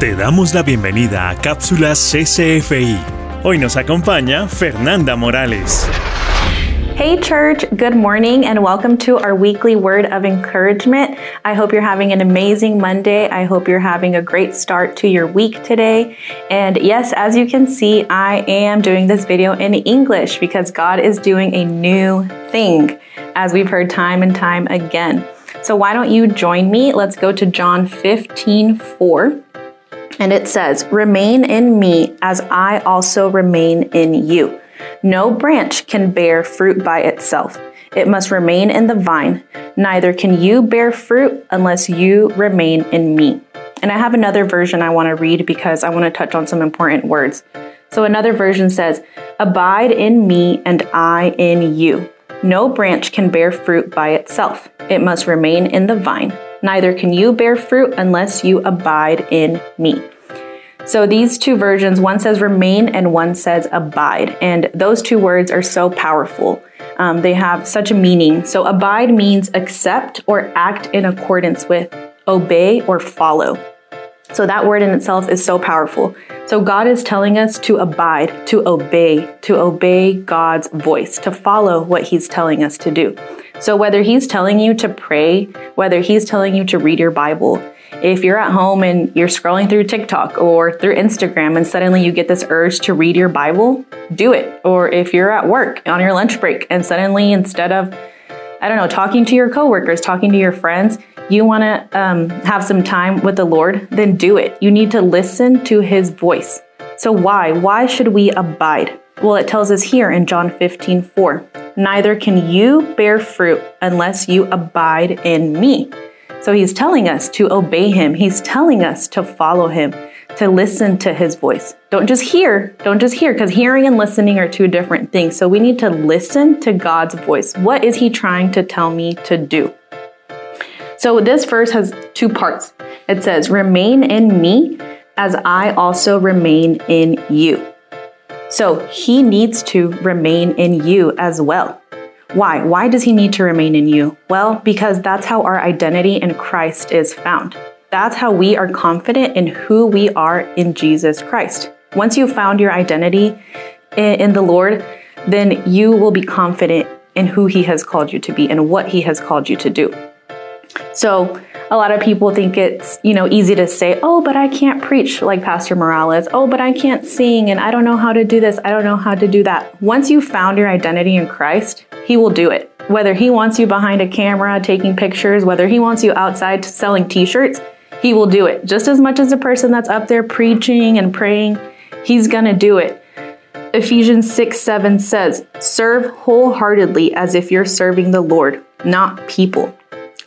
Te damos la bienvenida a Cápsulas CCFI. Hoy nos acompaña Fernanda Morales. Hey, church, good morning, and welcome to our weekly word of encouragement. I hope you're having an amazing Monday. I hope you're having a great start to your week today. And yes, as you can see, I am doing this video in English because God is doing a new thing, as we've heard time and time again. So why don't you join me? Let's go to John 15 4. And it says, Remain in me as I also remain in you. No branch can bear fruit by itself. It must remain in the vine. Neither can you bear fruit unless you remain in me. And I have another version I want to read because I want to touch on some important words. So another version says, Abide in me and I in you. No branch can bear fruit by itself. It must remain in the vine. Neither can you bear fruit unless you abide in me. So these two versions, one says remain and one says abide. And those two words are so powerful. Um, they have such a meaning. So abide means accept or act in accordance with, obey or follow. So that word in itself is so powerful. So God is telling us to abide, to obey, to obey God's voice, to follow what He's telling us to do. So whether He's telling you to pray, whether He's telling you to read your Bible, if you're at home and you're scrolling through TikTok or through Instagram and suddenly you get this urge to read your Bible, do it. Or if you're at work on your lunch break and suddenly instead of, I don't know, talking to your coworkers, talking to your friends, you want to um, have some time with the Lord, then do it. You need to listen to his voice. So, why? Why should we abide? Well, it tells us here in John 15, 4, neither can you bear fruit unless you abide in me. So he's telling us to obey him. He's telling us to follow him, to listen to his voice. Don't just hear, don't just hear, because hearing and listening are two different things. So we need to listen to God's voice. What is he trying to tell me to do? So this verse has two parts. It says, Remain in me as I also remain in you. So he needs to remain in you as well. Why? Why does he need to remain in you? Well, because that's how our identity in Christ is found. That's how we are confident in who we are in Jesus Christ. Once you've found your identity in the Lord, then you will be confident in who he has called you to be and what he has called you to do. So, a lot of people think it's, you know, easy to say, "Oh, but I can't preach like Pastor Morales. Oh, but I can't sing and I don't know how to do this. I don't know how to do that." Once you've found your identity in Christ, he will do it. Whether he wants you behind a camera taking pictures, whether he wants you outside selling t-shirts, he will do it. Just as much as the person that's up there preaching and praying, he's going to do it. Ephesians 6 7 says, Serve wholeheartedly as if you're serving the Lord, not people.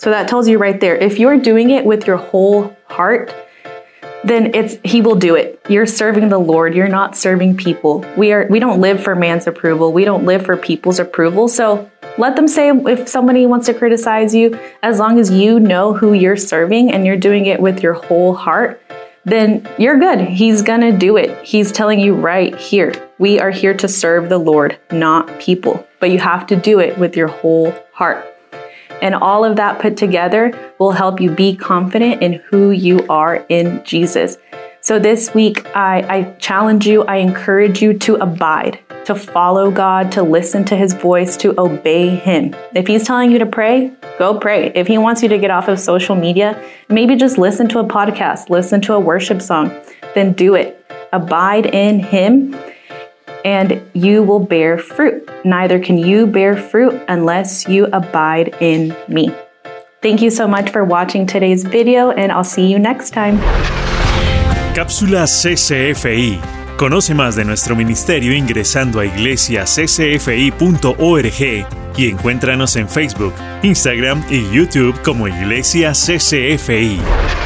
So that tells you right there, if you're doing it with your whole heart, then it's he will do it. You're serving the Lord, you're not serving people. We are we don't live for man's approval. We don't live for people's approval. So let them say if somebody wants to criticize you, as long as you know who you're serving and you're doing it with your whole heart, then you're good. He's gonna do it. He's telling you right here. We are here to serve the Lord, not people. But you have to do it with your whole heart. And all of that put together will help you be confident in who you are in Jesus. So this week, I, I, challenge you, I encourage you to abide, to follow God, to listen to his voice, to obey him. If he's telling you to pray, go pray. If he wants you to get off of social media, maybe just listen to a podcast, listen to a worship song, then do it. Abide in him and you will bear fruit. Neither can you bear fruit unless you abide in me. Thank you so much for watching today's video, and I'll see you next time. Cápsula CCFI. Conoce más de nuestro ministerio ingresando a iglesiaccfi.org y encuéntranos en Facebook, Instagram y YouTube como Iglesia CCFI.